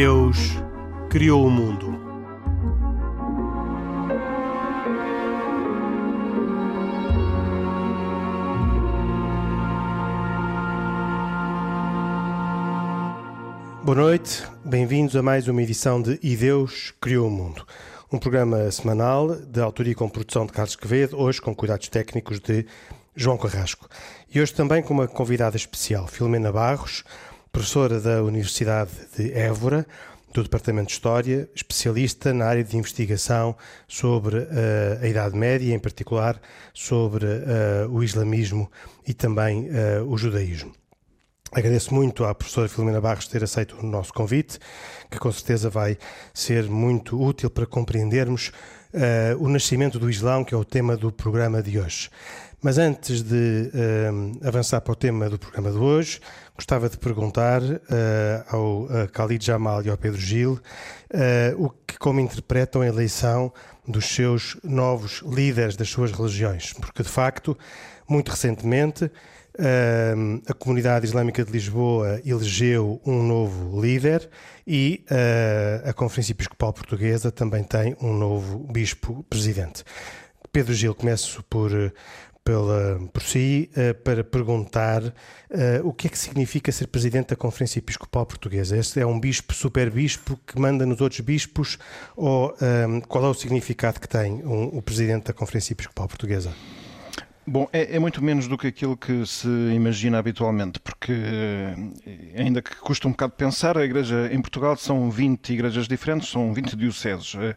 Deus criou o mundo. Boa noite, bem-vindos a mais uma edição de E Deus Criou o Mundo, um programa semanal de autoria com produção de Carlos Quevedo, hoje com cuidados técnicos de João Carrasco. E hoje também com uma convidada especial, Filomena Barros, professora da Universidade de Évora, do Departamento de História, especialista na área de investigação sobre uh, a Idade Média, em particular sobre uh, o islamismo e também uh, o judaísmo. Agradeço muito à professora Filomena Barros ter aceito o nosso convite, que com certeza vai ser muito útil para compreendermos o nascimento do Islão, que é o tema do programa de hoje. Mas antes de avançar para o tema do programa de hoje, gostava de perguntar uh, ao uh, Khalid Jamal e ao Pedro Gil o que, como interpretam a eleição dos seus novos líderes das suas religiões, porque de facto, muito recentemente, Uh, a comunidade islâmica de Lisboa elegeu um novo líder e uh, a Conferência Episcopal Portuguesa também tem um novo bispo presidente. Pedro Gil, começo por, pela, por si uh, para perguntar o que é que significa ser presidente da Conferência Episcopal Portuguesa. Este é um bispo super bispo que manda nos outros bispos ou qual é o significado que tem um, o presidente da Conferência Episcopal Portuguesa? Bom, é, é, muito menos do que aquilo que se imagina habitualmente, porque eh, ainda que custa um bocado pensar, a igreja em Portugal são 20 igrejas diferentes, são 20 dioceses. Eh,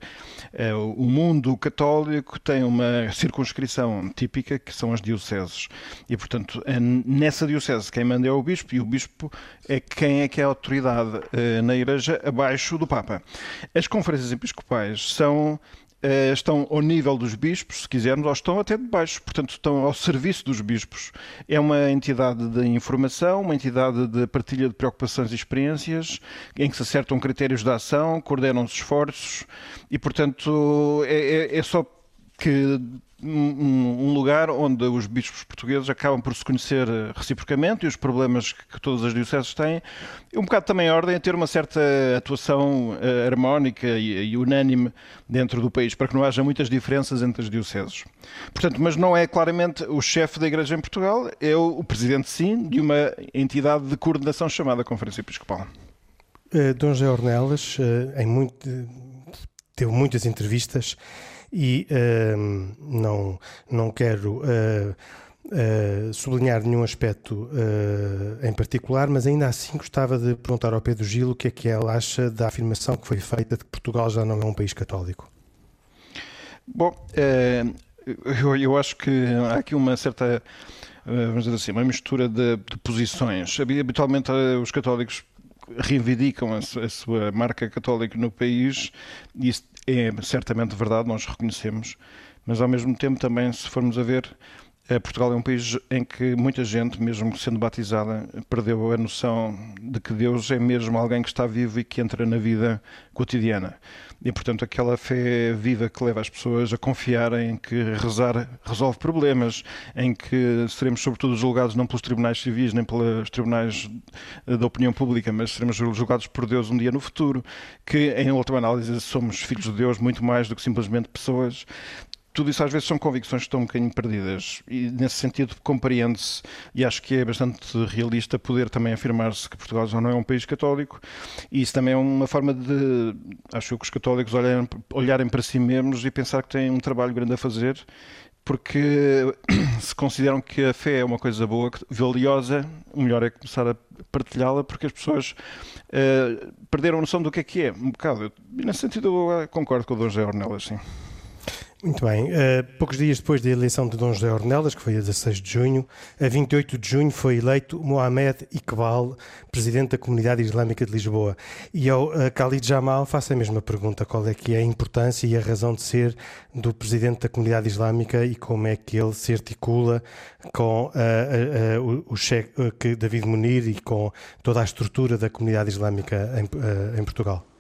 eh, o mundo católico tem uma circunscrição típica, que são as dioceses. E, portanto, nessa diocese quem manda é o bispo, e o bispo é quem é que é a autoridade na igreja abaixo do Papa. As conferências episcopais são estão ao nível dos bispos, se quisermos, ou estão até de baixo, portanto estão ao serviço dos bispos. É uma entidade de informação, uma entidade de partilha de preocupações e experiências, em que se acertam critérios de ação, coordenam-se esforços e, portanto, é, é, é só que um, lugar onde os bispos portugueses acabam por se conhecer eh, reciprocamente e os problemas que, todas as dioceses têm, um bocado também a ordem a ter uma certa atuação uh, harmónica e, unânime dentro do país, para que não haja muitas diferenças entre as dioceses. Portanto, mas não é claramente o chefe da Igreja em Portugal, é o presidente, sim, de uma entidade de coordenação chamada Conferência Episcopal. Uh, Dom José Ornelas, uh, em muito, teve muitas entrevistas e uh, não, não quero uh, uh, sublinhar nenhum aspecto em particular, mas ainda assim gostava de perguntar ao Pedro Gil o que é que ela acha da afirmação que foi feita de que Portugal já não é um país católico. Bom, eu, eu acho que há aqui uma certa vamos dizer assim, uma mistura de, de, posições. Habitualmente os católicos reivindicam a, a, sua marca católica no país isso é certamente verdade, nós reconhecemos, mas ao mesmo tempo também, se formos a ver, eh, Portugal é um país em que muita gente, mesmo sendo batizada, perdeu a noção de que Deus é mesmo alguém que está vivo e que entra na vida cotidiana. E, portanto, aquela fé viva que leva as pessoas a confiar em que rezar resolve problemas, em que seremos, sobretudo, julgados não pelos tribunais civis, nem pelos tribunais da opinião pública, mas seremos julgados por Deus um dia no futuro, que, em última análise, somos filhos de Deus muito mais do que simplesmente pessoas tudo isso às vezes são convicções que estão um bocadinho perdidas e nesse sentido compreende-se e acho que é bastante realista poder também afirmar-se que Portugal já não é um país católico e isso também é uma forma de, acho que os católicos olharem, olharem para si mesmos e pensar que têm um trabalho grande a fazer porque se consideram que a fé é uma coisa boa, valiosa, o melhor é começar a partilhá-la, porque as pessoas uh, perderam a noção do que é que é, um bocado. E nesse sentido eu concordo com o Dom José Ornelas, sim. Muito bem. Uh, poucos dias depois da eleição de Dom José Ornelas, que foi a 16 de junho, a 28 de junho foi eleito Mohamed Iqbal, presidente da Comunidade Islâmica de Lisboa. E ao uh, Khalid Jamal faço a mesma pergunta: qual é que é a importância e a razão de ser do presidente da Comunidade Islâmica e como é que ele se articula com uh, o chefe David Munir e com toda a estrutura da Comunidade Islâmica em, em Portugal?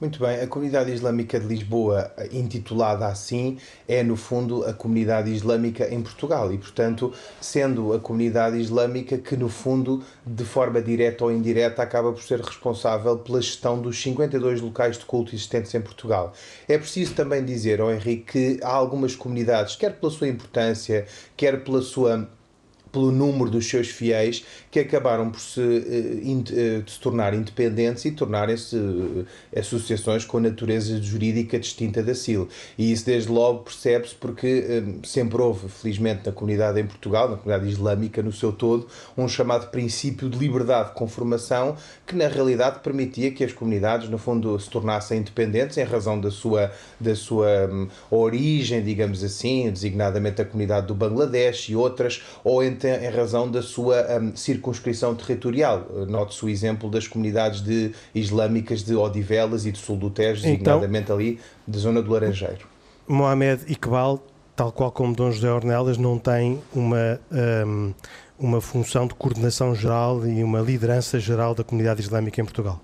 Muito bem, a comunidade islâmica de Lisboa, intitulada assim, é no fundo a comunidade islâmica em Portugal e, portanto, sendo a comunidade islâmica que, no fundo, de forma direta ou indireta, acaba por ser responsável pela gestão dos 52 locais de culto existentes em Portugal. É preciso também dizer, ao Henrique, que há algumas comunidades, quer pela sua importância, quer pela sua pelo número dos seus fiéis que acabaram por se, uh, de se tornar independentes e tornarem-se uh, associações com natureza jurídica distinta da CIL. E isso desde logo percebe-se porque sempre houve, felizmente, na comunidade em Portugal, na comunidade islâmica no seu todo, um chamado princípio de liberdade de conformação que na realidade permitia que as comunidades, no fundo, se tornassem independentes em razão da sua, da sua um, origem, digamos assim, designadamente a comunidade do Bangladesh e outras, ou em em razão da sua um, circunscrição territorial. Note-se o exemplo das comunidades de, islâmicas de Odivelas e de Sul do Tejo, então, designadamente ali da zona do Laranjeiro. Mohamed Iqbal, tal qual como Dom José Ornelas, não tem uma, um, uma função de coordenação geral e uma liderança geral da comunidade islâmica em Portugal.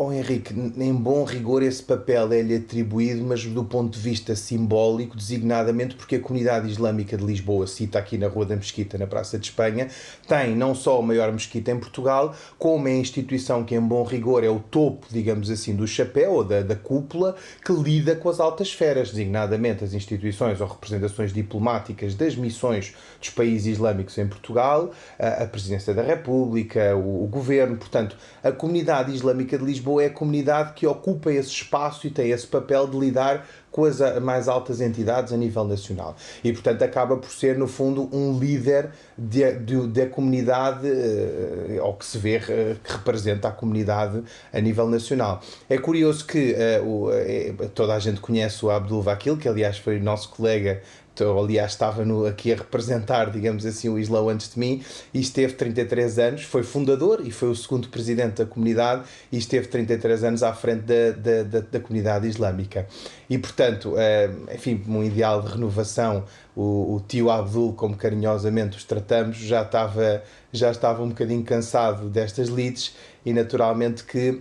Oh Henrique, em bom rigor esse papel é-lhe atribuído, mas do ponto de vista simbólico, designadamente porque a comunidade islâmica de Lisboa, cita aqui na Rua da Mesquita, na Praça de Espanha, tem não só a maior mesquita em Portugal, como é a instituição que em bom rigor é o topo, digamos assim, do chapéu ou da, da cúpula, que lida com as altas esferas, designadamente as instituições ou representações diplomáticas das missões dos países islâmicos em Portugal, a, a Presidência da República, o, o Governo, portanto, a comunidade islâmica de Lisboa Lisboa é a comunidade que ocupa esse espaço e tem esse papel de lidar com as mais altas entidades a nível nacional. E, portanto, acaba por ser, no fundo, um líder da comunidade, uh, ou que se vê uh, que representa a comunidade a nível nacional. É curioso que uh, o, toda a gente conhece o Abdul Vakil, que aliás foi nosso colega ou aliás estava no, aqui a representar, digamos assim, o Islão antes de mim, e esteve 33 anos, foi fundador e foi o segundo presidente da comunidade e esteve 33 anos à frente da, da, da, da comunidade islâmica. E, portanto, é, enfim, um ideal de renovação, o, o, tio Abdul, como carinhosamente os tratamos, já estava, já estava um bocadinho cansado destas leads e naturalmente que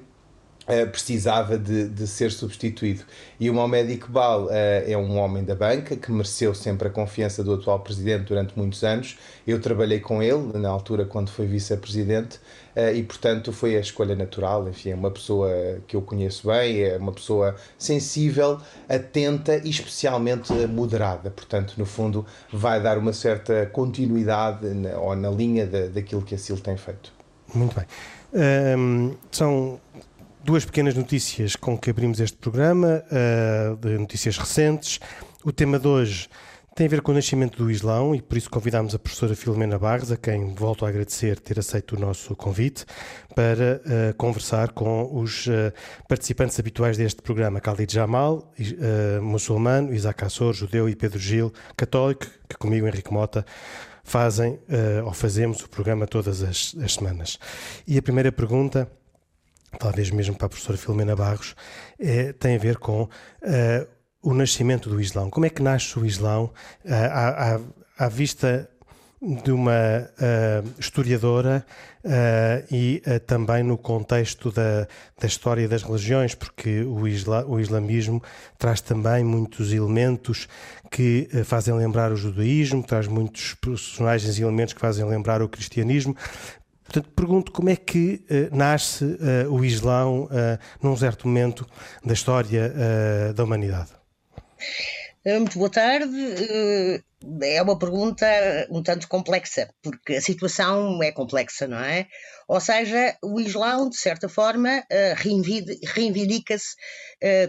Uh, precisava de, de, ser substituído. E o Mohamed Iqbal uh, é um homem da banca que mereceu sempre a confiança do atual presidente durante muitos anos. Eu trabalhei com ele na altura quando foi vice-presidente uh, e, portanto, foi a escolha natural. Enfim, é uma pessoa que eu conheço bem, é uma pessoa sensível, atenta e especialmente moderada. Portanto, no fundo, vai dar uma certa continuidade na, ou na linha da, daquilo que a CIL tem feito. Muito bem. Um, são duas pequenas notícias com que abrimos este programa, uh, de notícias recentes. O tema de hoje tem a ver com o nascimento do Islão e por isso convidámos a professora Filomena Barros, a quem volto a agradecer ter aceito o nosso convite, para uh, conversar com os uh, participantes habituais deste programa, Khalid Jamal, muçulmano, Isaac Assor, judeu e Pedro Gil, católico, que comigo, Henrique Mota, fazem ou fazemos o programa todas as, as semanas. E a primeira pergunta talvez mesmo para a professora Filomena Barros, é, tem a ver com uh, o nascimento do Islão. Como é que nasce o Islão uh, à, à, vista de uma uh, historiadora e também no contexto da, da história das religiões, porque o, isla, o islamismo traz também muitos elementos que fazem lembrar o judaísmo, traz muitos personagens e elementos que fazem lembrar o cristianismo. Portanto, pergunto como é que uh, nasce uh, o Islão uh, num certo momento da história da humanidade. Muito boa tarde. É uma pergunta um tanto complexa, porque a situação é complexa, não é? Ou seja, o Islão, de certa forma, reivindica-se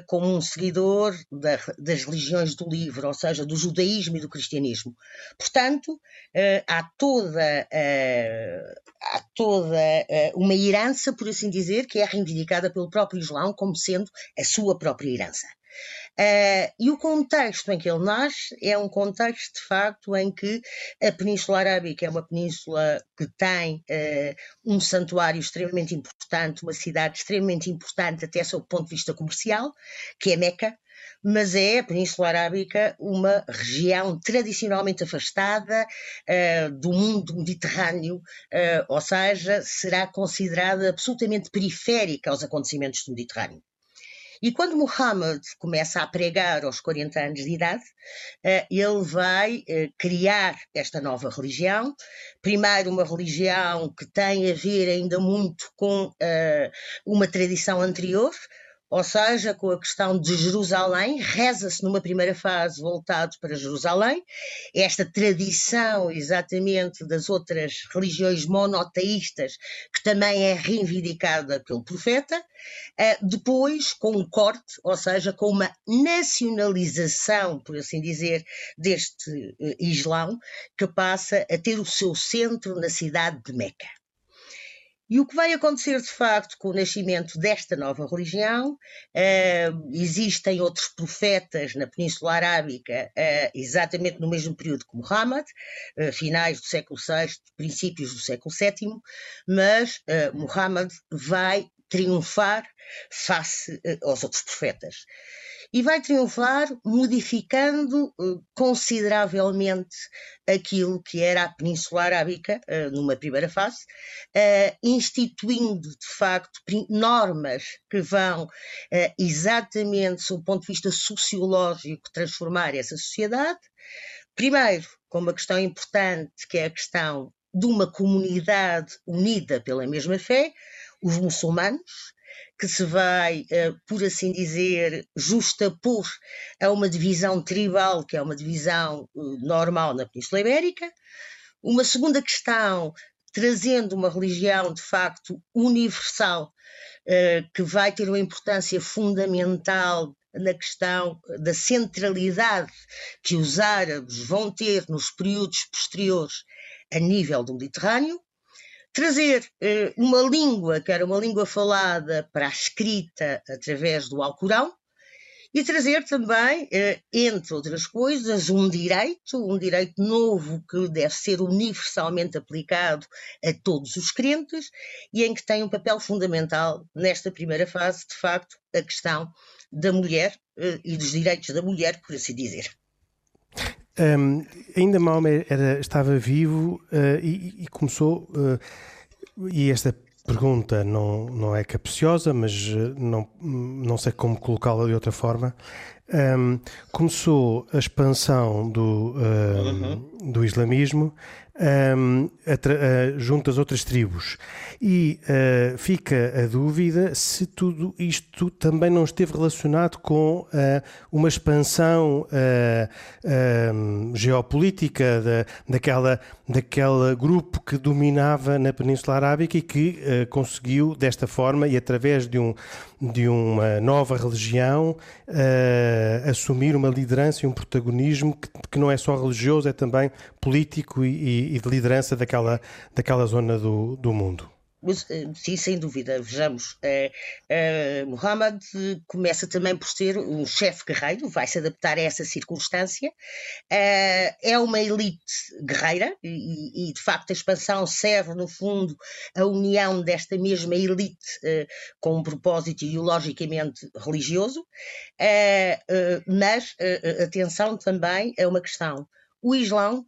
como um seguidor das religiões do livro, ou seja, do judaísmo e do cristianismo. Portanto, há toda há toda uma herança, por assim dizer, que é reivindicada pelo próprio Islão como sendo a sua própria herança. Uh, e o contexto em que ele nasce é um contexto, de facto, em que a Península Arábica é uma península que tem uh, um santuário extremamente importante, uma cidade extremamente importante, até sob o ponto de vista comercial, que é Meca, mas é a Península Arábica uma região tradicionalmente afastada uh, do mundo mediterrâneo, uh, ou seja, será considerada absolutamente periférica aos acontecimentos do Mediterrâneo. E quando Muhammad começa a pregar aos 40 anos de idade, eh, ele vai eh, criar esta nova religião. Primeiro, uma religião que tem a ver ainda muito com eh, uma tradição anterior, ou seja, com a questão de Jerusalém, reza-se numa primeira fase voltado para Jerusalém, esta tradição exatamente das outras religiões monoteístas, que também é reivindicada pelo profeta, eh, depois com um corte, ou seja, com uma nacionalização, por assim dizer, deste eh, Islão, que passa a ter o seu centro na cidade de Meca. E o que vai acontecer de facto com o nascimento desta nova religião? Uh, existem outros profetas na Península Arábica, uh, exatamente no mesmo período que Muhammad, uh, finais do século VI, princípios do século VII, mas Muhammad vai triunfar face aos outros profetas e vai triunfar modificando uh, consideravelmente aquilo que era a Península Arábica uh, numa primeira fase, instituindo de facto normas que vão exatamente, sob o ponto de vista sociológico, transformar essa sociedade. Primeiro, com uma questão importante, que é a questão de uma comunidade unida pela mesma fé, os muçulmanos, que se vai, eh, por assim dizer, justapor a uma divisão tribal, que é uma divisão eh, normal na Península Ibérica. Uma segunda questão, trazendo uma religião de facto universal, eh, que vai ter uma importância fundamental na questão da centralidade que os árabes vão ter nos períodos posteriores a nível do Mediterrâneo trazer eh, uma língua que era uma língua falada para a escrita através do Alcorão e trazer também, eh, entre outras coisas, um direito, um direito novo que deve ser universalmente aplicado a todos os crentes e em que tem um papel fundamental nesta primeira fase, de facto, a questão da mulher eh, e dos direitos da mulher, por assim dizer. Um, ainda Maomé era, estava vivo uh, e, e, começou, uh, e esta pergunta não, não é capciosa, mas uh, não, não sei como colocá-la de outra forma. Um, começou a expansão do, uhum. do islamismo um, a, junto às outras tribos. E uh, fica a dúvida se tudo isto também não esteve relacionado com uh, uma expansão uh, geopolítica da, daquela, daquele grupo que dominava na Península Arábica e que conseguiu, desta forma e através de, um, de uma nova religião, assumir uma liderança e um protagonismo que, que, não é só religioso, é também político e, e de liderança daquela, daquela zona do, do mundo. Eh, sim, sem dúvida. Vejamos, uh, uh, Muhammad começa também por ser um chefe guerreiro, vai se adaptar a essa circunstância. Uh, é uma elite guerreira e, e, de facto, a expansão serve, no fundo, a união desta mesma elite com um propósito ideologicamente religioso. mas, atenção também a uma questão: o Islão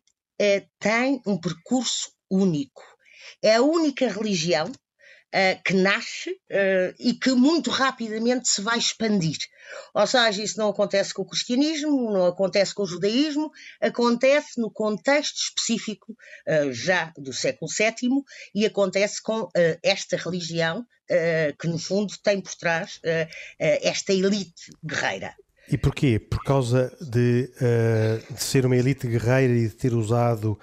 tem um percurso único é a única religião Uh, que nasce uh, e que muito rapidamente se vai expandir. Ou seja, isso não acontece com o cristianismo, não acontece com o judaísmo, acontece no contexto específico uh, já do século VII e acontece com esta religião que, no fundo, tem por trás esta elite guerreira. E porquê? Por causa de, de ser uma elite guerreira e de ter usado uh,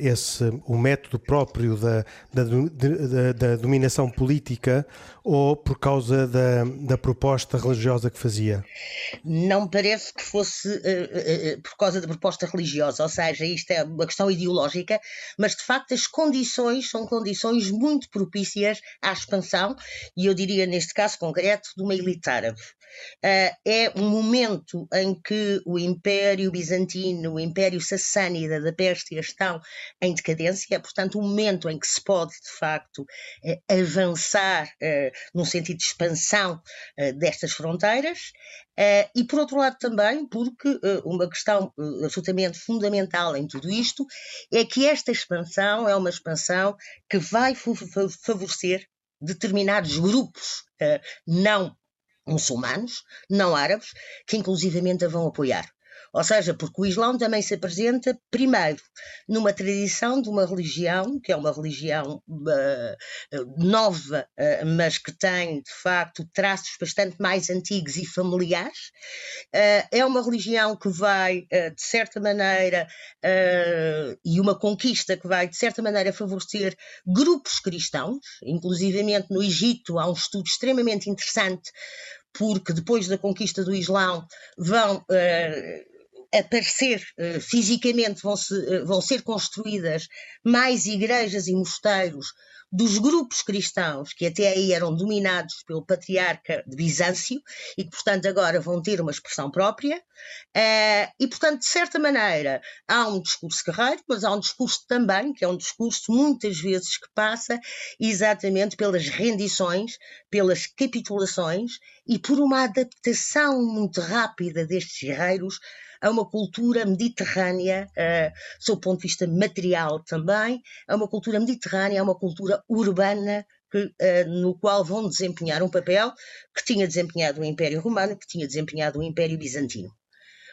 esse, o método próprio da, da, da, da, dominação política ou por causa da, da proposta religiosa que fazia? Não parece que fosse uh, uh, por causa da proposta religiosa, ou seja, isto é uma questão ideológica, mas de facto as condições são condições muito propícias à expansão, e eu diria neste caso concreto, de uma elite árabe. Uh, é um momento em que o Império Bizantino, o Império Sassânida da Pérsia estão em decadência, é portanto um momento em que se pode de facto uh, avançar uh, num sentido de expansão destas fronteiras, e por outro lado também porque uma questão absolutamente fundamental em tudo isto é que esta expansão é uma expansão que vai favorecer determinados grupos não muçulmanos, não árabes, que inclusivamente a vão apoiar. Ou seja, porque o Islão também se apresenta, primeiro, numa tradição de uma religião, que é uma religião uh, nova, uh, mas que tem, de facto, traços bastante mais antigos e familiares. Uh, é uma religião que vai, de certa maneira, e uma conquista que vai, de certa maneira, favorecer grupos cristãos, inclusivamente no Egito há um estudo extremamente interessante porque depois da conquista do Islão vão uh, aparecer uh, fisicamente, vão, -se, uh, vão ser construídas mais igrejas e mosteiros dos grupos cristãos que até aí eram dominados pelo patriarca de Bizâncio e que, portanto, agora vão ter uma expressão própria. Uh, e, portanto, de certa maneira, há um discurso guerreiro, mas há um discurso também, que é um discurso muitas vezes que passa exatamente pelas rendições, pelas capitulações e por uma adaptação muito rápida destes guerreiros a uma cultura mediterrânea, uh, sob o ponto de vista material também, a uma cultura mediterrânea, a uma cultura urbana que, uh, no qual vão desempenhar um papel que tinha desempenhado o Império Romano, que tinha desempenhado o Império Bizantino.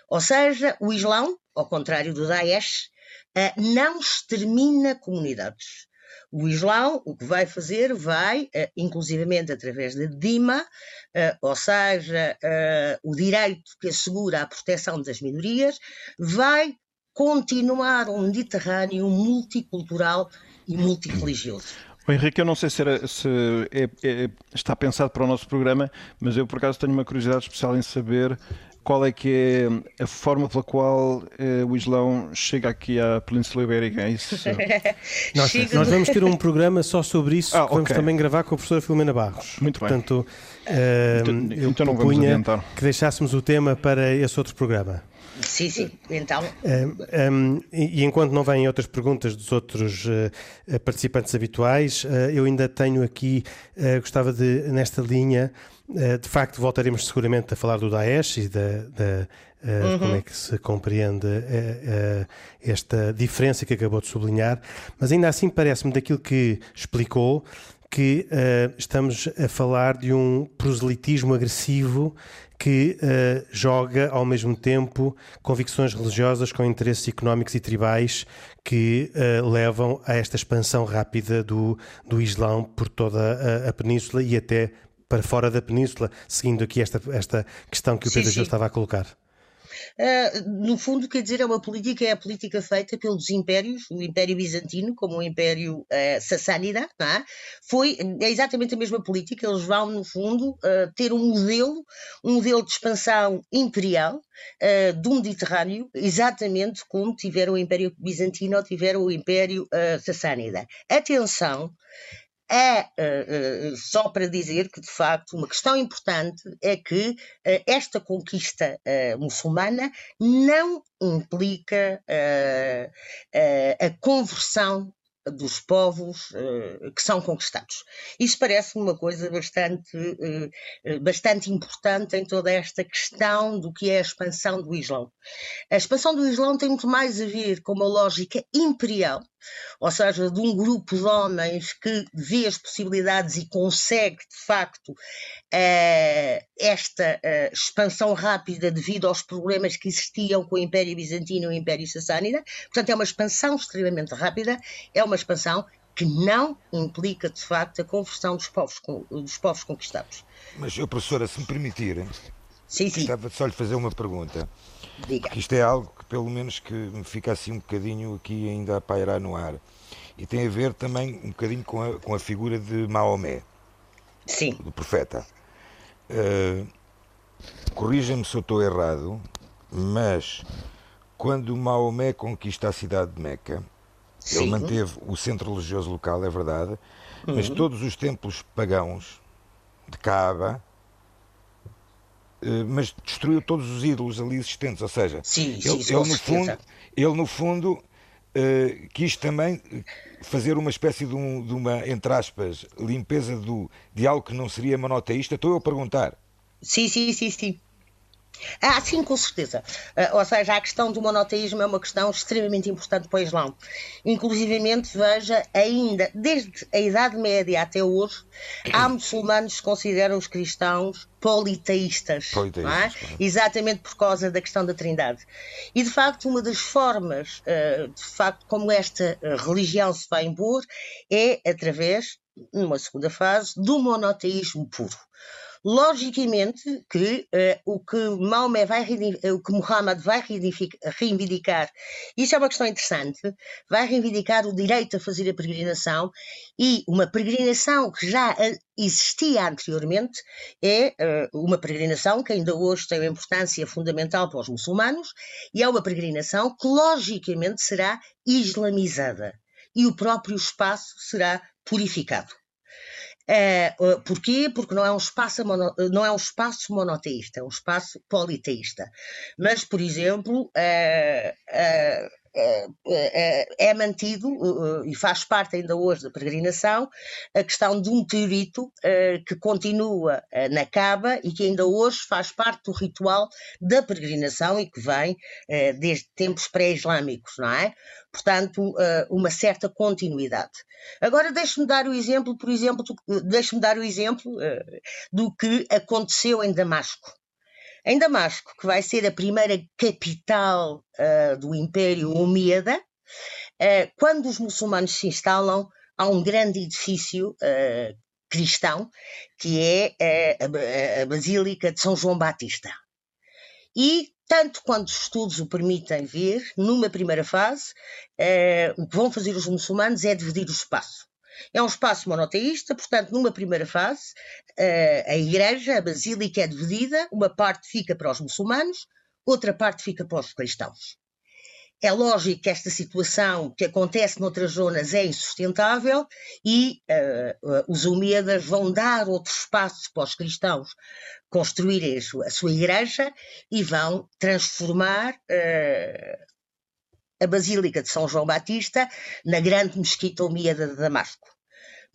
Ou seja, o Islão, ao contrário do Daesh, uh, não extermina comunidades. O Islão o que vai fazer vai, uh, inclusivamente através da DIMA, uh, ou seja, uh, o direito que assegura a proteção das minorias, vai continuar um Mediterrâneo multicultural e multirreligioso. O Henrique, eu não sei se, era, se é, é, está pensado para o nosso programa, mas eu por acaso tenho uma curiosidade especial em saber qual é que é a forma pela qual uh, o Islão chega aqui à Península Ibérica? É isso? nós, nós, vamos ter um programa só sobre isso, ah, que vamos também gravar com a professora Filomena Barros. Muito Portanto, bem. Uh, então, eu então propunha que deixássemos o tema para esse outro programa. Sim, sim, então. Um, um, e, enquanto não vêm outras perguntas dos outros uh, participantes habituais, uh, eu ainda tenho aqui, uh, gostava de, nesta linha, de facto, voltaremos seguramente a falar do Daesh e da, da uhum. como é que se compreende esta diferença que acabou de sublinhar, mas ainda assim parece-me daquilo que explicou que estamos a falar de um proselitismo agressivo que uh, joga ao mesmo tempo convicções religiosas com interesses económicos e tribais que uh, levam a esta expansão rápida do, do Islão por toda a, a, península e até para fora da península, seguindo aqui esta, esta questão que o Pedro Gil estava a colocar. Uh, no fundo, quer dizer, é uma política, é a política feita pelos impérios, o Império Bizantino, como o Império uh, Sassânida, é? foi é exatamente a mesma política, eles vão, no fundo, uh, ter um modelo, um modelo de expansão imperial uh, do Mediterrâneo, exatamente como tiveram o Império Bizantino ou tiveram o Império Sassânida. Atenção, é uh, uh, só para dizer que, de facto, uma questão importante é que uh, esta conquista muçulmana não implica a conversão dos povos uh, que são conquistados. Isso parece-me uma coisa bastante, uh, bastante importante em toda esta questão do que é a expansão do Islão. A expansão do Islão tem muito mais a ver com uma lógica imperial, ou seja, de um grupo de homens que vê as possibilidades e consegue, de facto, uh, esta expansão rápida devido aos problemas que existiam com o Império Bizantino e o Império Sassânida. Portanto, é uma expansão extremamente rápida, é uma uma expansão que não implica, de facto, a conversão dos povos, dos povos conquistados. Mas, professora, se me permitir, sim, sim. gostava só lhe fazer uma pergunta. Diga. Que isto é algo que, pelo menos, que me fica assim um bocadinho aqui ainda a pairar no ar. E tem a ver também um bocadinho com a, com a figura de Maomé. Sim. Do profeta. Uh, Corrija-me se eu estou errado, mas quando Maomé conquista a cidade de Meca, Sim. Ele manteve o centro religioso local, é verdade, uhum. mas todos os templos pagãos de Kaaba, eh, mas destruiu todos os ídolos ali existentes, ou seja, sim, ele, sim, ele, no fundo, ele no fundo uh, quis também fazer uma espécie de, um, de, uma, entre aspas, limpeza do, de algo que não seria monoteísta. Estou eu a perguntar. Sim, sim, sim, sim. Ah, sim, com certeza. Uh, ou seja, a questão do monoteísmo é uma questão extremamente importante para o Islão. Inclusivamente, veja, ainda desde a Idade Média até hoje, há muçulmanos que consideram os cristãos politeístas, é? politeístas é? exatamente por causa da questão da Trindade. E de facto, uma das formas, uh, de facto, como esta uh, religião se vai impor é através, numa segunda fase, do monoteísmo puro. Logicamente que uh, o que Maomé vai o que Muhammad vai reivindicar, isso é uma questão interessante, vai reivindicar o direito a fazer a peregrinação e uma peregrinação que já existia anteriormente é uh, uma peregrinação que ainda hoje tem uma importância fundamental para os muçulmanos e é uma peregrinação que logicamente será islamizada e o próprio espaço será purificado. Uh, porquê? Porque não é, um espaço mono, não é um espaço monoteísta, é um espaço politeísta. Mas, por exemplo, uh, é mantido e faz parte ainda hoje da peregrinação a questão de um meteorito que continua na Caba e que ainda hoje faz parte do ritual da peregrinação e que vem desde tempos pré-islâmicos, não é? Portanto, uma certa continuidade. Agora deixe-me dar o exemplo, por exemplo, deixe-me dar o exemplo do que aconteceu em Damasco. Em Damasco, que vai ser a primeira capital uh, do Império Omíada, uh, quando os muçulmanos se instalam, há um grande edifício uh, cristão, que é a, a Basílica de São João Batista. E tanto quanto os estudos o permitem ver, numa primeira fase, o que vão fazer os muçulmanos é dividir o espaço. É um espaço monoteísta, portanto, numa primeira fase, eh, a igreja, a basílica é dividida, uma parte fica para os muçulmanos, outra parte fica para os cristãos. É lógico que esta situação que acontece noutras zonas é insustentável e uh, os Umíadas vão dar outro espaço para os cristãos construírem a sua, igreja e vão transformar uh, a Basílica de São João Batista na grande mesquita Omíada de Damasco.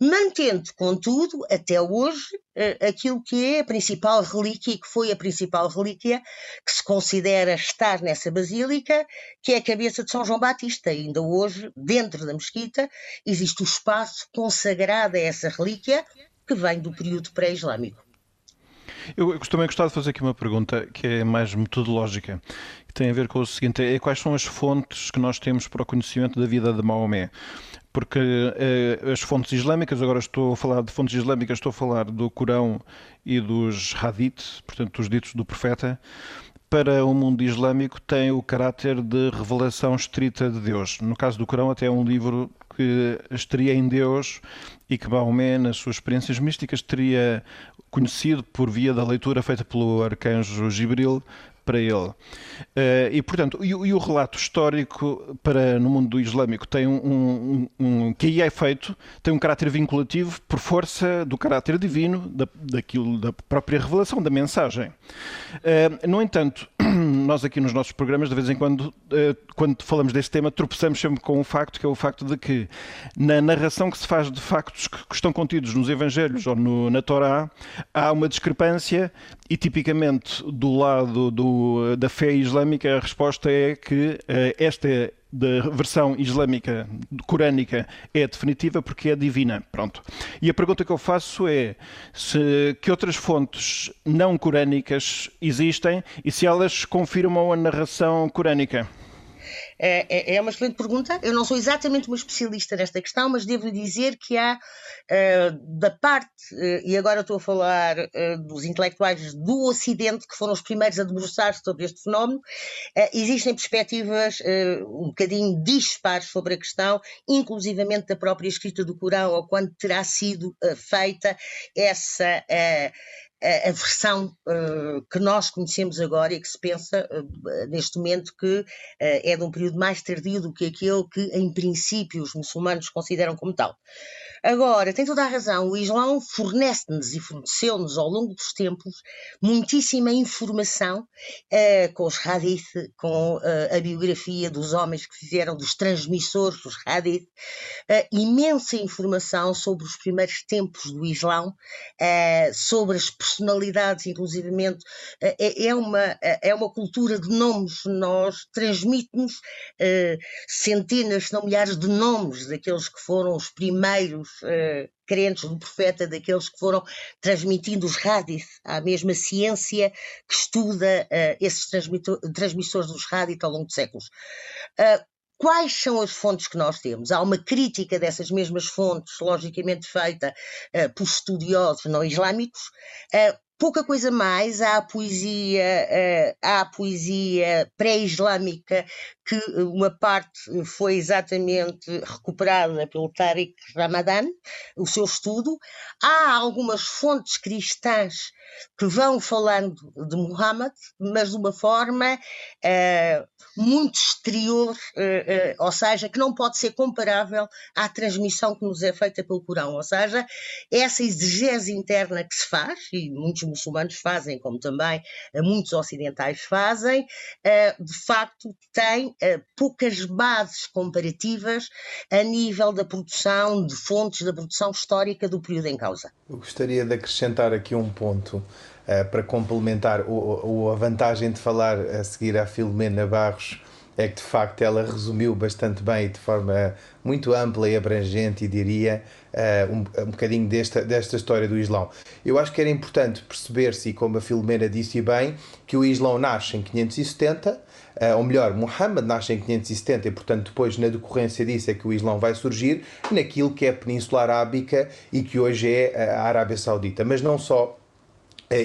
Mantendo, contudo, até hoje, eh, aquilo que é a principal relíquia, que foi a principal relíquia que se considera estar nessa basílica, que é a cabeça de São João Batista. E ainda hoje, dentro da mesquita, existe o espaço consagrado a essa relíquia, que vem do período pré-islâmico. Eu também gostava de fazer aqui uma pergunta que é mais metodológica, que tem a ver com o seguinte: é quais são as fontes que nós temos para o conhecimento da vida de Maomé? Porque eh, as fontes islâmicas, agora estou a falar de fontes islâmicas, estou a falar do Corão e dos Hadith, portanto, dos ditos do profeta, para o mundo islâmico tem o caráter de revelação estrita de Deus. No caso do Corão, até é um livro que estaria em Deus e que Maomé, nas suas experiências místicas, teria conhecido por via da leitura feita pelo arcanjo Gibril para ele. Uh, e, portanto, e, e, o relato histórico para no mundo islâmico tem um, um, um, que aí é feito, tem um caráter vinculativo por força do caráter divino, da, daquilo, da própria revelação, da mensagem. Uh, no entanto, nós aqui nos nossos programas, de vez em quando, uh, quando falamos deste tema, tropeçamos sempre com um facto, que é o facto de que na narração que se faz de factos que, estão contidos nos Evangelhos ou no, na Torá, há uma discrepância e tipicamente do lado do, da fé islâmica a resposta é que uh, esta da versão islâmica corânica é definitiva porque é divina. Pronto. E a pergunta que eu faço é se que outras fontes não corânicas existem e se elas confirmam a narração corânica. É, é, é uma excelente pergunta. Eu não sou exatamente uma especialista nesta questão, mas devo dizer que há, uh, da parte, uh, e agora estou a falar uh, dos intelectuais do Ocidente, que foram os primeiros a debruçar-se sobre este fenómeno, existem perspectivas um bocadinho dispares sobre a questão, inclusivamente da própria escrita do Corão, ou quando terá sido feita essa a, versão uh, que nós conhecemos agora e que se pensa uh, neste momento que uh, é de um período mais tardio do que aquele que, em princípio, os muçulmanos consideram como tal. Agora, tem toda a razão, o Islão fornece-nos e forneceu-nos ao longo dos tempos muitíssima informação com os hadith, com a biografia dos homens que fizeram, dos transmissores dos hadith, imensa informação sobre os primeiros tempos do Islão, sobre as personalidades, inclusivamente, é, é, uma, é uma cultura de nomes. Nós transmitimos uh, centenas, se não milhares de nomes daqueles que foram os primeiros crentes do profeta, daqueles que foram transmitindo os rádios, à mesma ciência que estuda esses transmissores dos rádios ao longo de séculos. Quais são as fontes que nós temos? Há uma crítica dessas mesmas fontes, logicamente feita uh, por estudiosos não islâmicos. Uh, pouca coisa mais, há a poesia, uh, há a poesia pré-islâmica que uma parte foi exatamente recuperada pelo Tariq Ramadan, o seu estudo. Há algumas fontes cristãs que vão falando de Muhammad, mas de uma forma uh, muito exterior, uh, uh, ou seja, que não pode ser comparável à transmissão que nos é feita pelo Corão. Ou seja, essa exegese interna que se faz, e muitos muçulmanos fazem, como também muitos ocidentais fazem, de facto tem poucas bases comparativas a nível da produção de fontes da produção histórica do período em causa. Eu gostaria de acrescentar aqui um ponto uh, para complementar o, o, a vantagem de falar a seguir à Filomena Barros é que de facto ela resumiu bastante bem e de forma muito ampla e abrangente, e diria, uh, um, um bocadinho desta, desta história do Islão. Eu acho que era importante perceber-se, como a Filomena disse bem, que o Islão nasce em 570, uh, eh, ou melhor, Muhammad nasce em 570 e, portanto, depois, na decorrência disso, é que o Islão vai surgir naquilo que é a Península Arábica e que hoje é a Arábia Saudita. Mas não só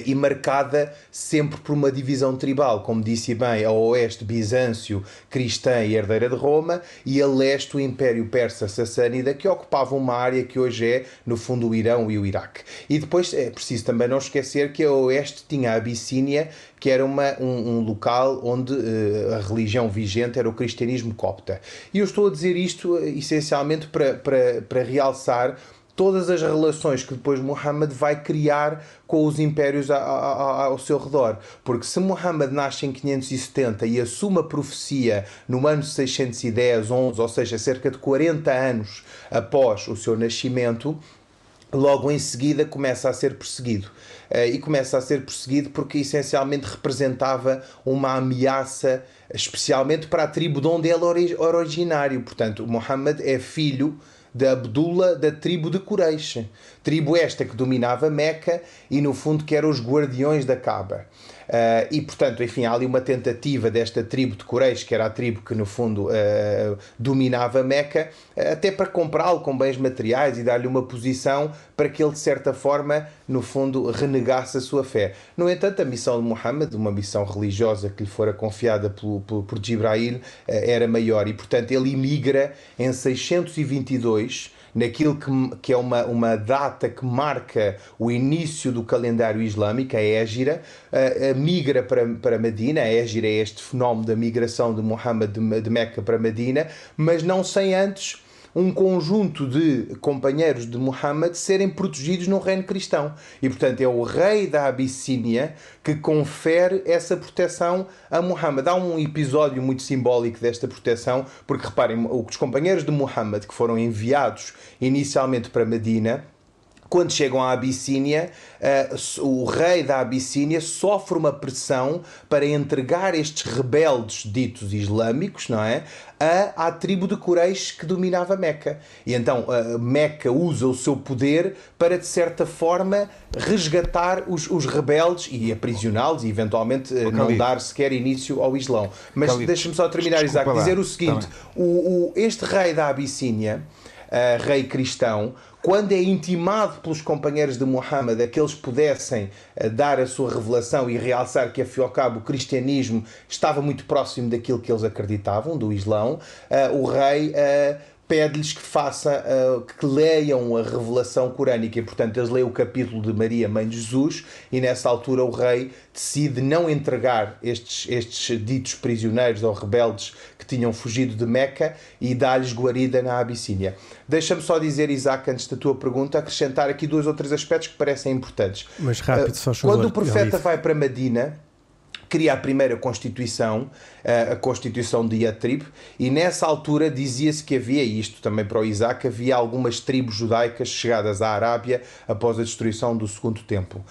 e marcada sempre por uma divisão tribal, como disse bem, a oeste Bizâncio, cristã e herdeira de Roma, e a leste o Império Persa Sassânida, que ocupava uma área que hoje é, no fundo, o Irão e o Iraque. E depois é preciso também não esquecer que a oeste tinha a Abissínia, que era uma, um, um local onde uh, a religião vigente era o cristianismo copta. E eu estou a dizer isto uh, essencialmente para, para, para realçar todas as relações que depois Muhammad vai criar com os impérios ao seu redor. Porque se Muhammad nasce em 570 e assume a profecia no ano 610, 11, ou seja, cerca de 40 anos após o seu nascimento, logo em seguida começa a ser perseguido. Uh, e começa a ser perseguido porque essencialmente representava uma ameaça, especialmente para a tribo de onde ele era originário. Portanto, Muhammad é filho de Abdullah da tribo de Quraysh. Tribo esta que dominava Meca e, no fundo, que eram os guardiões da Kaaba. Uh, e, portanto, enfim, há ali uma tentativa desta tribo de Quraysh, que era a tribo que, no fundo, uh, dominava Meca, uh, até para comprá-lo com bens materiais e dar-lhe uma posição para que ele, de certa forma, no fundo, renegasse a sua fé. No entanto, a missão de Muhammad, uma missão religiosa que lhe fora confiada por, por, Jibrail, era maior. E, portanto, ele emigra em 622 naquilo que, que é uma, uma data que marca o início do calendário islâmico, a Égira, uh, migra para, para Medina. A Égira é este fenómeno da migração de Muhammad de, de Meca para Medina, mas não sem antes um conjunto de companheiros de Muhammad serem protegidos no reino cristão. E, portanto, é o rei da Abissínia que confere essa proteção a Muhammad. Há um episódio muito simbólico desta proteção, porque reparem, os companheiros de Muhammad que foram enviados inicialmente para Medina quando chegam à Abissínia, uh, o rei da Abissínia sofre uma pressão para entregar estes rebeldes ditos islâmicos, não é? A, à tribo de Quraysh que dominava Meca. E então uh, Meca usa o seu poder para, de certa forma, resgatar os, os rebeldes e aprisioná-los e, eventualmente, uh, não dar sequer início ao Islão. Mas deixa-me só terminar, Isaac, dizer o seguinte: o, o, este rei da Abissínia, rei cristão, quando é intimado pelos companheiros de Muhammad a que eles pudessem uh, dar a sua revelação e realçar que, afinal cabo, o cristianismo estava muito próximo daquilo que eles acreditavam, do Islão, uh, o rei uh, pede-lhes que faça, uh, que leiam a revelação corânica e, portanto, eles leem o capítulo de Maria, mãe de Jesus, e nessa altura o rei decide não entregar estes, estes ditos prisioneiros ou rebeldes que tinham fugido de Meca e dá-lhes guarida na Abissínia. Deixa-me só dizer, Isaac, antes da tua pergunta, acrescentar aqui dois ou três aspectos que parecem importantes. Mas rápido, só uh, Quando o profeta vai para Medina, cria a primeira Constituição, a Constituição de Yatrib, e nessa altura dizia-se que havia, isto também para o Isaac, havia algumas tribos judaicas chegadas à Arábia após a destruição do Segundo Templo.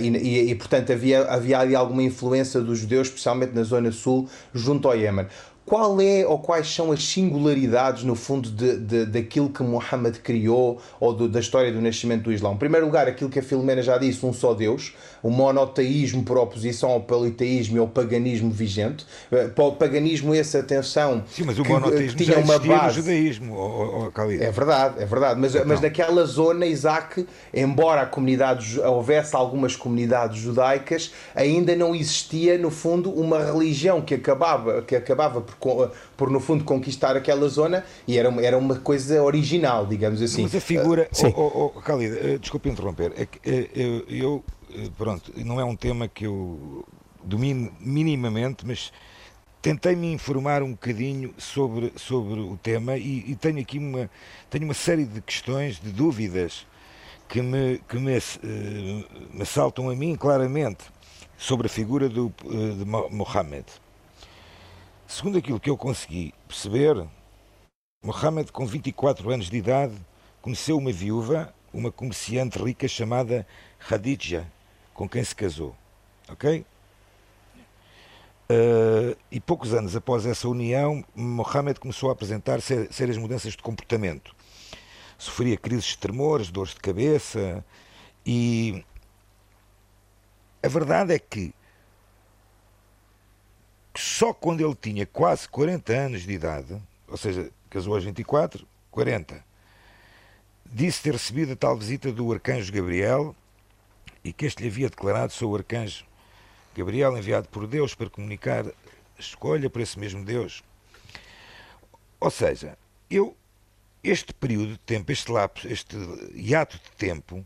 E, e, e portanto, havia, havia ali alguma influência dos judeus, especialmente na zona sul, junto ao Iémen qual é ou quais são as singularidades, no fundo, de, de, daquilo que Muhammad criou ou do, da história do nascimento do Islão? Em primeiro lugar, aquilo que a Filomena já disse, um só Deus, o monoteísmo por oposição ao politeísmo e ao paganismo vigente. Eh, para o paganismo, essa atenção. Sim, mas o que, monoteísmo tinha uma base. no judaísmo. Ou, ou, é verdade, é verdade. Mas, então. mas naquela zona, Isaac, embora a comunidade, houvesse algumas comunidades judaicas, ainda não existia, no fundo, uma religião que acabava, que acabava por por, no fundo, conquistar aquela zona e era, era uma coisa original, digamos assim. Mas a figura. Uh, oh, oh, Khalid, uh, desculpe interromper. É que, uh, eu, pronto, não é um tema que eu domino minimamente, mas tentei me informar um bocadinho sobre, sobre o tema e, e, tenho aqui uma, tenho uma série de questões, de dúvidas que me, que me, uh, me saltam a mim claramente sobre a figura do, uh, de Mohammed. Segundo aquilo que eu consegui perceber, Mohammed, com 24 anos de idade, conheceu uma viúva, uma comerciante rica chamada Khadija, com quem se casou. Ok? Uh, e poucos anos após essa união, Mohammed começou a apresentar sérias mudanças de comportamento. Sofria crises de tremores, dores de cabeça e a verdade é que só quando ele tinha quase 40 anos de idade, ou seja, casou aos 24, 40, disse ter recebido a tal visita do arcanjo Gabriel e que este lhe havia declarado sou o arcanjo Gabriel enviado por Deus para comunicar escolha por esse mesmo Deus. Ou seja, eu este período de tempo, este lapso, este hiato de tempo,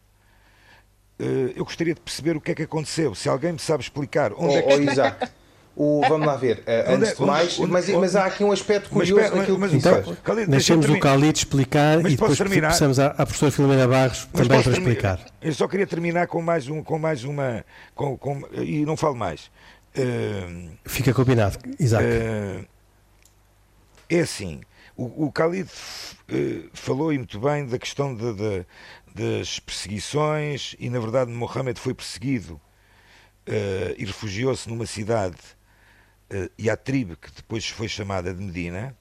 eh, eu gostaria de perceber o que é que aconteceu. Se alguém me sabe explicar onde oh, é que. Oh, Isaac. O, vamos lá ver, uh, antes de mais, onde, mas, onde, mas, há aqui um aspecto curioso mas, naquilo mas, que então, Deixemos o Khalid explicar mas e depois terminar? passamos à, à professora Filomena Barros também para explicar. Eu só queria terminar com mais, um, com mais uma. Com, com, e não falo mais. Uh, Fica combinado, Isaac. Uh, é assim, o, o Khalid uh, falou e muito bem da questão de, de, das perseguições e, na verdade, Mohammed foi perseguido e refugiou-se numa cidade uh, e tribo que depois foi chamada de Medina,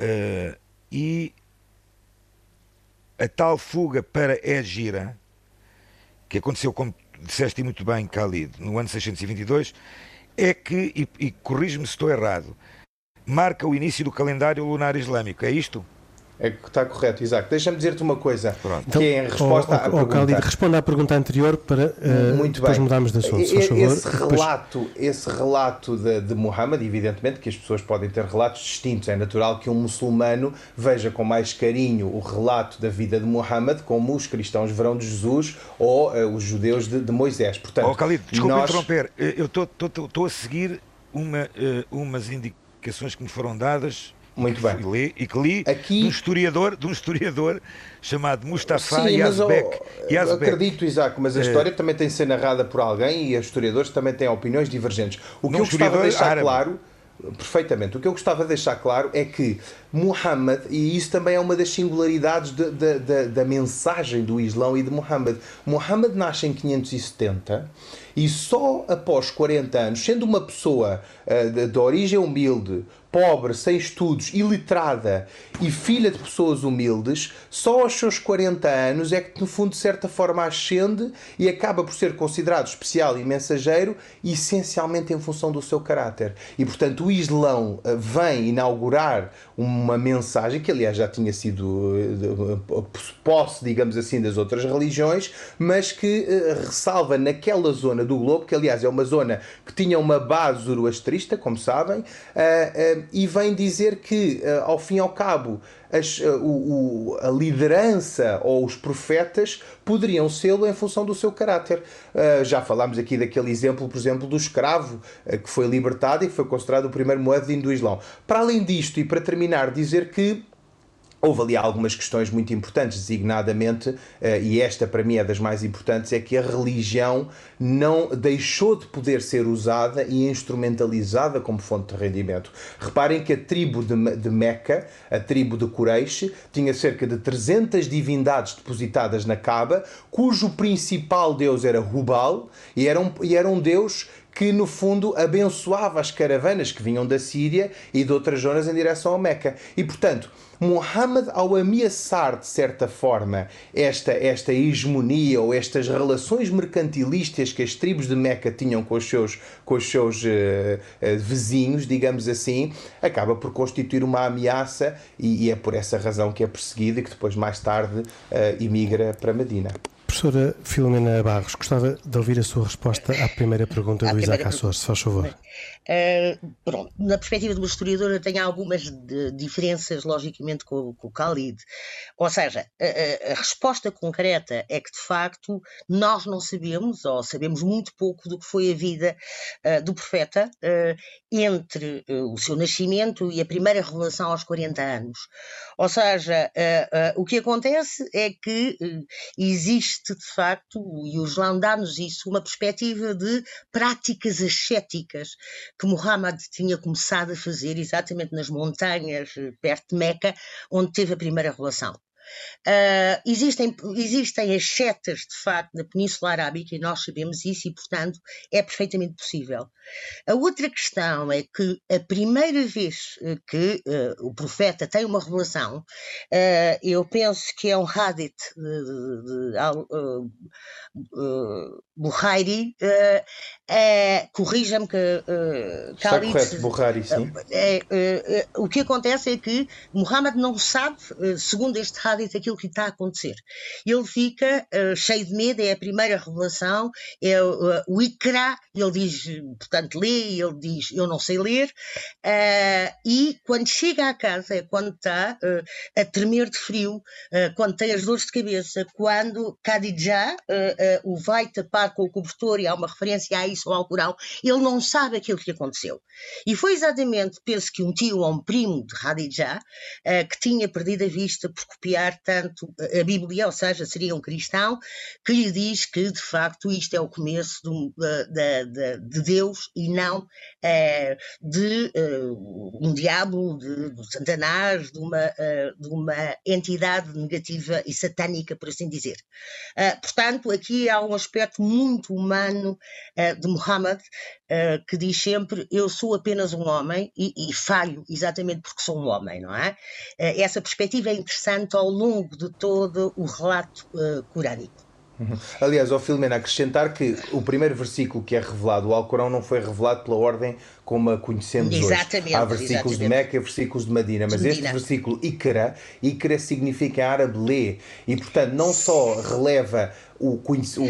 uh, e a tal fuga para Égira, que aconteceu, como disseste muito bem, Khalid, no ano 622, é que, e, e corrijo-me se estou errado, marca o início do calendário lunar islâmico, é isto? É que está correto, Isaac. Deixa-me dizer-te uma coisa, Pronto. que então, é em resposta à pergunta. Khalid, responda à pergunta anterior para uh, Muito depois bem. mudarmos de assunto, esse relato, depois... esse relato de, de Muhammad, evidentemente que as pessoas podem ter relatos distintos. É natural que um muçulmano veja com mais carinho o relato da vida de Muhammad como os cristãos verão de Jesus ou uh, os judeus de, de, Moisés. Portanto, oh, Khalid, desculpa nós... interromper. Eu estou a seguir uma, uh, umas indicações que me foram dadas muito bem. Li, e que li Aqui... de, um historiador, de um historiador chamado Mustafa Sim, Yazbek. Mas, Acredito, Isaac, mas a é... história também tem de ser narrada por alguém e os historiadores também têm opiniões divergentes. O que eu gostava de deixar árabe. claro Perfeitamente. O que eu gostava de deixar claro é que Muhammad, e isso também é uma das singularidades de, de, de, da mensagem do Islão e de Muhammad. Muhammad nasce em 570 e só após 40 anos, sendo uma pessoa uh, de, de origem humilde, pobre, sem estudos, iliterada e filha de pessoas humildes, só aos seus 40 anos é que, no fundo, de certa forma, ascende e acaba por ser considerado especial e mensageiro, essencialmente em função do seu caráter. E, portanto, o Islão eh, vem inaugurar uma mensagem que, aliás, já tinha sido eh, posse, digamos assim, das outras religiões, mas que ressalva naquela zona do globo, que, aliás, é uma zona que tinha uma base zoroastrista, como sabem, e vem dizer que, ao fim e ao cabo, as, uh, o, o, a liderança ou os profetas poderiam sê-lo em função do seu caráter. Uh, já falámos aqui daquele exemplo, por exemplo, do escravo que foi libertado e que foi considerado o primeiro muezzin do Islão. Para além disto, e para terminar, dizer que houve ali algumas questões muito importantes, designadamente, uh, e esta para mim é das mais importantes, é que a religião não deixou de poder ser usada e instrumentalizada como fonte de rendimento. Reparem que a tribo de, Meca, a tribo de Quraysh, tinha cerca de 300 divindades depositadas na Kaaba, cujo principal deus era Hubal, e era um, e era um deus que no fundo abençoava as caravanas que vinham da Síria e de outras zonas em direção ao Meca. E portanto, Muhammad, ao ameaçar de certa forma esta, esta hegemonia ou estas relações mercantilistas que as tribos de Meca tinham com os seus, com os seus uh, uh, vizinhos, digamos assim, acaba por constituir uma ameaça e, e, é por essa razão que é perseguido e que depois, mais tarde, uh, imigra para Medina. Professora Filomena Barros, gostava de ouvir a sua resposta à primeira pergunta do Isaac Açores, se faz favor. Uh, pronto, na perspectiva de uma historiadora, tem algumas de, diferenças, logicamente, com, com, o Khalid. Ou seja, a, a, resposta concreta é que, de facto, nós não sabemos, ou sabemos muito pouco, do que foi a vida uh, do profeta uh, entre o seu nascimento e a primeira revelação aos 40 anos. Ou seja, o que acontece é que existe, de facto, e o Islão dá-nos isso, uma perspectiva de práticas ascéticas que Muhammad tinha começado a fazer exatamente nas montanhas eh, perto de Meca, onde teve a primeira revelação. Uh, existem, existem as setas, de facto, na Península Arábica, e nós sabemos isso, e, portanto, é perfeitamente possível. A outra questão é que a primeira vez eh, que uh, o profeta tem uma revelação, uh, eu penso que é um hadith de, de, de Buhairi, corrija-me que uh, Está correto, Buhari, sim. o que acontece é que Muhammad não sabe, segundo este hadith, aquilo que está a acontecer. Ele fica cheio de medo, é a primeira revelação, é o Ikra, ele diz, portanto, lê, ele diz, eu não sei ler, e quando chega à casa, é quando está a tremer de frio, quando tem as dores de cabeça, quando Khadija o vai tapar com o cobertor, e há uma referência a isso ao Corão, ele não sabe aquilo que lhe aconteceu. E foi exatamente, penso que um tio ou um primo de Khadija, que tinha perdido a vista por copiar tanto a Bíblia, ou seja, seria um cristão, que lhe diz que de facto isto é o começo de, de, de, de Deus e não é, de uh, um diabo, de, de Satanás, de uma, uh, de uma entidade negativa e satânica, por assim dizer. Uh, portanto, aqui há um aspecto muito humano de Muhammad uh, que diz sempre eu sou apenas um homem e, e, falho exatamente porque sou um homem, não é? Uh, essa perspectiva é interessante ao longo de todo o relato uh, corânico. Uhum. Aliás, ao Filomena, acrescentar que o primeiro versículo que é revelado, o Alcorão não foi revelado pela ordem como a conhecemos exatamente, hoje. Há versículos exatamente. de Meca e versículos de Medina, mas de este versículo Ikra, Ikra significa em árabe lê, e portanto não só releva o,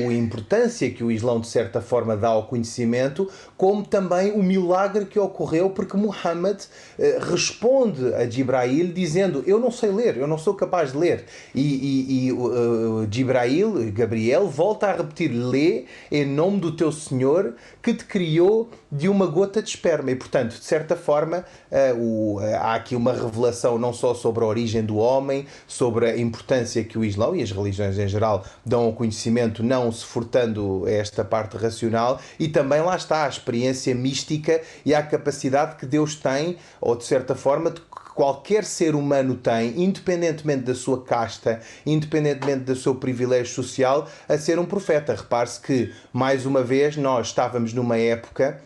a importância que o Islão de certa forma dá ao conhecimento, como também o milagre que ocorreu porque Muhammad eh, responde a Jibrail dizendo eu não sei ler, eu não sou capaz de ler. E, e, e uh, Jibrail, Gabriel volta a repetir lê em nome do teu Senhor que te criou de uma gota de esperma. E portanto de certa forma uh, o, uh, há aqui uma revelação não só sobre a origem do homem, sobre a importância que o Islão e as religiões em geral dão ao conhecimento conhecimento não se furtando a esta parte racional e também lá está a experiência mística e a capacidade que Deus tem, ou de certa forma, de qualquer ser humano tem, independentemente da sua casta, independentemente do seu privilégio social, a ser um profeta. Repare-se que, mais uma vez, nós estávamos numa época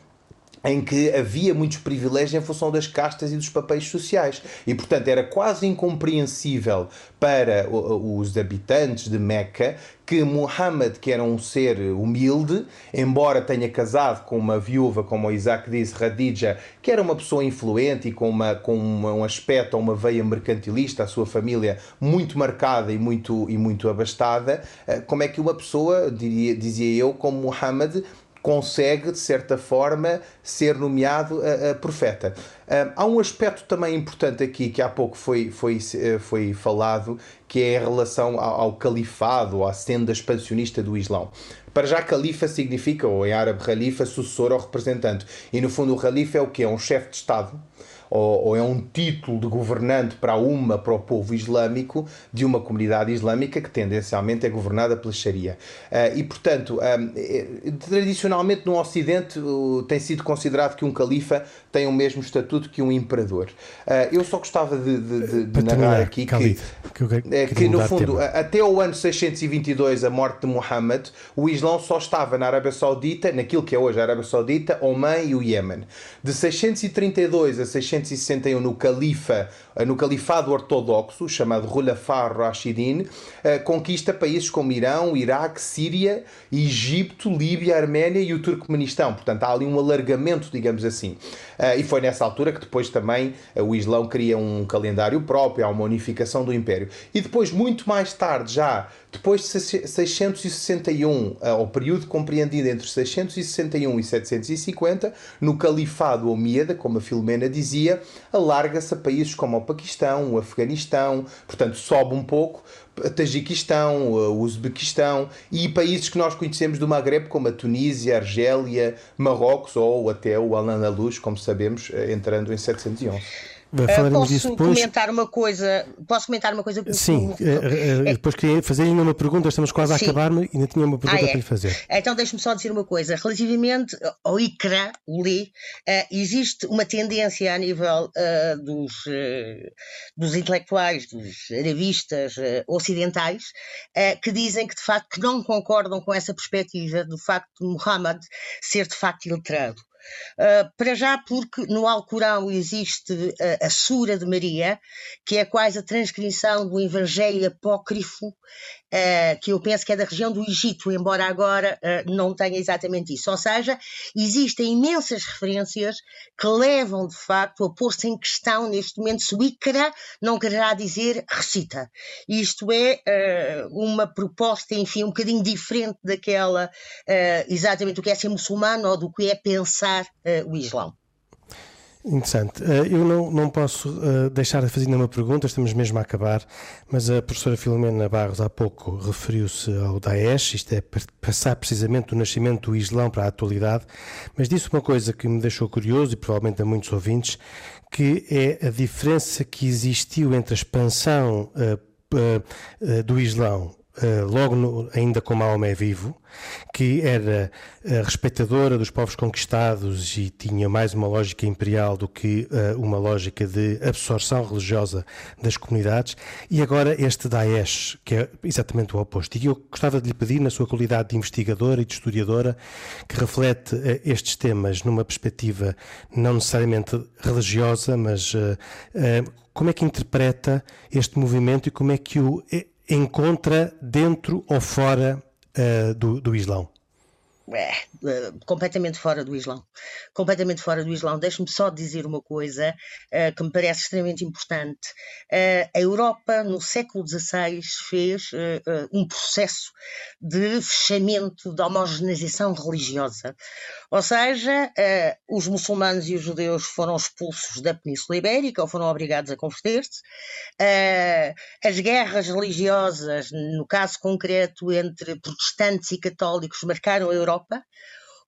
em que havia muitos privilégios em função das castas e dos papéis sociais. E, portanto, era quase incompreensível para os habitantes de Meca que Muhammad, que era um ser humilde, embora tenha casado com uma viúva, como Isaac disse, Khadija, que era uma pessoa influente e com, uma, com um aspecto, uma veia mercantilista, a sua família muito marcada e muito, e muito abastada, eh, como é que uma pessoa, diria, dizia eu, como Muhammad, consegue, de certa forma, ser nomeado a, a profeta. Um, há um aspecto também importante aqui que há pouco foi, foi, eh, foi falado, que é em relação ao, ao califado, à senda expansionista do Islão. Para já, califa significa, ou em árabe, khalifa, sucessor ou representante. E no fundo, o califa é o que? É um chefe de Estado ou, ou, é um título de governante para uma, para o povo islâmico, de uma comunidade islâmica que tendencialmente é governada pela Sharia. Uh, e, portanto, um, tradicionalmente no Ocidente uh, tem sido considerado que um califa tem o mesmo estatuto que um imperador. Uh, eu só gostava de, de, de, de narrar aqui que, que, que no fundo, até o ano 622, a morte de Muhammad, o Islão só estava na Arábia Saudita, naquilo que é hoje a Arábia Saudita, Oman e o Iémen. De 632 a 661 no Califa, eh, no Califado Ortodoxo, chamado Khulafar Rashidin, eh, conquista países como Irão, Iraque, Síria, Egito, Líbia, Arménia e o Turcomenistão. Portanto, há ali um alargamento, digamos assim. Eh, e foi nessa altura que depois também o Islão cria um calendário próprio, há uma unificação do Império. E depois, muito mais tarde, já depois de 661, ao período compreendido entre 661 e 750, no Califado Omíada, como a Filomena dizia, alarga-se a países como o Paquistão, o Afeganistão, portanto sobe um pouco, Tajiquistão, o Uzbequistão e países que nós conhecemos do Maghreb, como a Tunísia, a Argélia, Marrocos ou até o Al-Andalus, como sabemos, eh, entrando em 711. Uh, posso disso depois. comentar uma coisa? Posso comentar uma coisa? Sim, é, é, depois queria fazer ainda uma pergunta, estamos quase Sim. a acabar, mas ainda tinha uma pergunta ah, é. para lhe fazer. Então deixe-me só dizer uma coisa. Relativamente ao ICRA, o LI, uh, existe uma tendência a nível uh, dos, dos intelectuais, dos arabistas ocidentais, que dizem que de facto que não concordam com essa perspectiva do facto de Muhammad ser de facto iletrado. Uh, para já, porque no Alcorão existe uh, a Sura de Maria, que é quase a transcrição do Evangelho apócrifo, que eu penso que é da região do Egito, embora agora não tenha exatamente isso. Ou seja, existem imensas referências que levam, de facto, a pôr-se em questão neste momento se o Ikra não quererá dizer recita. Isto é uma proposta, enfim, um bocadinho diferente daquela, exatamente do que é ser muçulmano ou do que é pensar o Islão. Interessante. Eh, eu não, não posso uh, deixar de fazer nenhuma pergunta, estamos mesmo a acabar, mas a professora Filomena Barros há pouco referiu-se ao Daesh, isto é passar precisamente do nascimento do Islão para a atualidade, mas disse uma coisa que me deixou curioso e provavelmente a muitos ouvintes, que é a diferença que existiu entre a expansão uh, do Islão logo no, ainda com Maomé vivo, que era uh, respeitadora dos povos conquistados e tinha mais uma lógica imperial do que uh, uma lógica de absorção religiosa das comunidades, e agora este Daesh, que é exatamente o oposto. E eu gostava de lhe pedir, na sua qualidade de investigadora e de historiadora, que reflete estes temas numa perspectiva não necessariamente religiosa, mas como é que interpreta este movimento e como é que o encontra dentro ou fora uh, do, do Islão? É, é, completamente fora do Islão. Completamente fora do Islão. Deixe-me só dizer uma coisa uh, que me parece extremamente importante. Uh, a Europa, no século XVI, fez uh, um processo de fechamento, de homogeneização religiosa. Ou seja, os muçulmanos e os judeus foram expulsos da Península Ibérica ou foram obrigados a converter-se. as guerras religiosas, no caso concreto entre protestantes e católicos, marcaram a Europa Europa.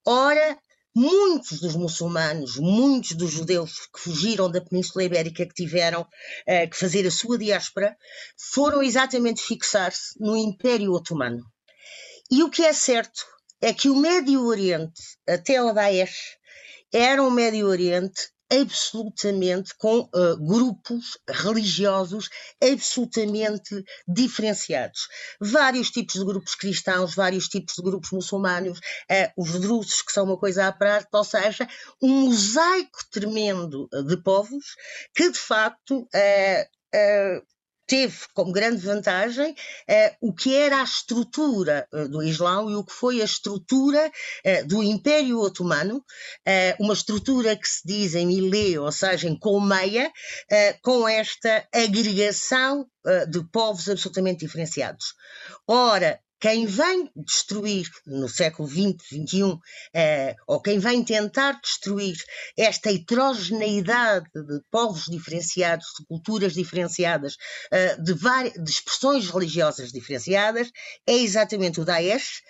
Ora, muitos dos muçulmanos, muitos dos judeus que fugiram da Península Ibérica, que tiveram uh, que fazer a sua diáspora, foram exatamente fixar-se no Império Otomano. E o que é certo é que o Médio Oriente, até o Daesh, era um Médio Oriente absolutamente com uh, grupos religiosos absolutamente diferenciados. Vários tipos de grupos cristãos, vários tipos de grupos muçulmanos, uh, os drusos, que são uma coisa à parte, ou seja, um mosaico tremendo de povos que, de facto, uh, teve como grande vantagem eh, o que era a estrutura eh, do Islão e o que foi a estrutura eh, do Império Otomano, eh, uma estrutura que se diz em milê, ou seja, em colmeia, eh, com esta agregação de povos absolutamente diferenciados. Ora, quem vem destruir no século XX, XXI, eh, ou quem vem tentar destruir esta heterogeneidade de povos diferenciados, de culturas diferenciadas, eh, de, de expressões religiosas diferenciadas, é exatamente o Daesh,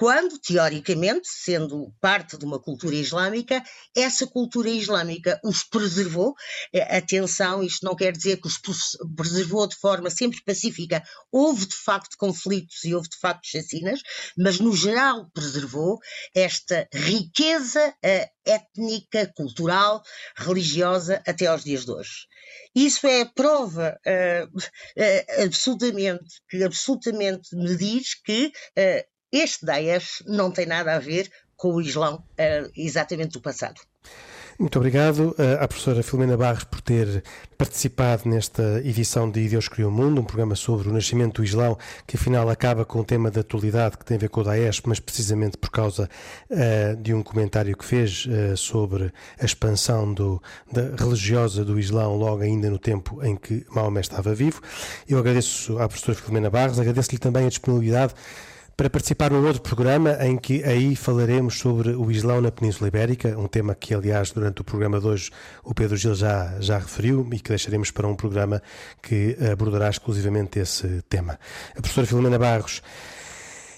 quando, teoricamente, sendo parte de uma cultura islâmica, essa cultura islâmica os preservou. Eh, atenção, isto não quer dizer que os preservou de forma sempre pacífica. Houve de facto conflitos e houve de facto chacinas, mas no geral preservou esta riqueza eh, étnica, cultural, religiosa até aos dias de hoje. Isso é prova uh, uh, absolutamente, que absolutamente me diz que uh, este Daesh não tem nada a ver com o Islão exatamente do passado. Muito obrigado eh, à professora Filomena Barros por ter participado nesta edição de Deus Criou o Mundo, um programa sobre o nascimento do Islão, que afinal acaba com um tema de atualidade que tem a ver com o Daesh, mas precisamente por causa uh, de um comentário que fez uh, sobre a expansão do, da religiosa do Islão logo ainda no tempo em que Maomé estava vivo. Eu agradeço à professora Filomena Barros, agradeço-lhe também a disponibilidade para participar num outro programa em que aí falaremos sobre o Islão na Península Ibérica, um tema que, aliás, durante o programa de hoje o Pedro Gil já, já referiu e que deixaremos para um programa que abordará exclusivamente esse tema. A professora Filomena Barros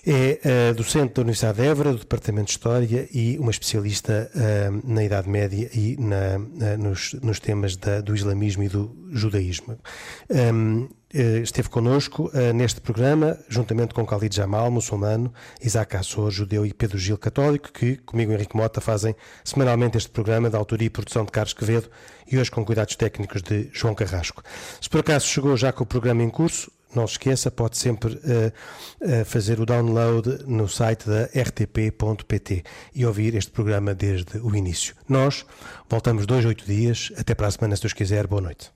é uh, docente da Universidade de Évora, do Departamento de História e uma especialista uh, na Idade Média e na, uh, nos, nos, temas da, do islamismo e do judaísmo. Um, esteve connosco neste programa, juntamente com Khalid Jamal, muçulmano, Isaac Assor, judeu e Pedro Gil, católico, que, comigo Henrique Mota, fazem semanalmente este programa da autoria e produção de Carlos Quevedo e hoje com cuidados técnicos de João Carrasco. Se por acaso chegou já com o programa em curso, não se esqueça, pode sempre uh, uh, fazer o download no site da rtp.pt e ouvir este programa desde o início. Nós voltamos dois, oito dias. Até para a semana, se Deus quiser. Boa noite.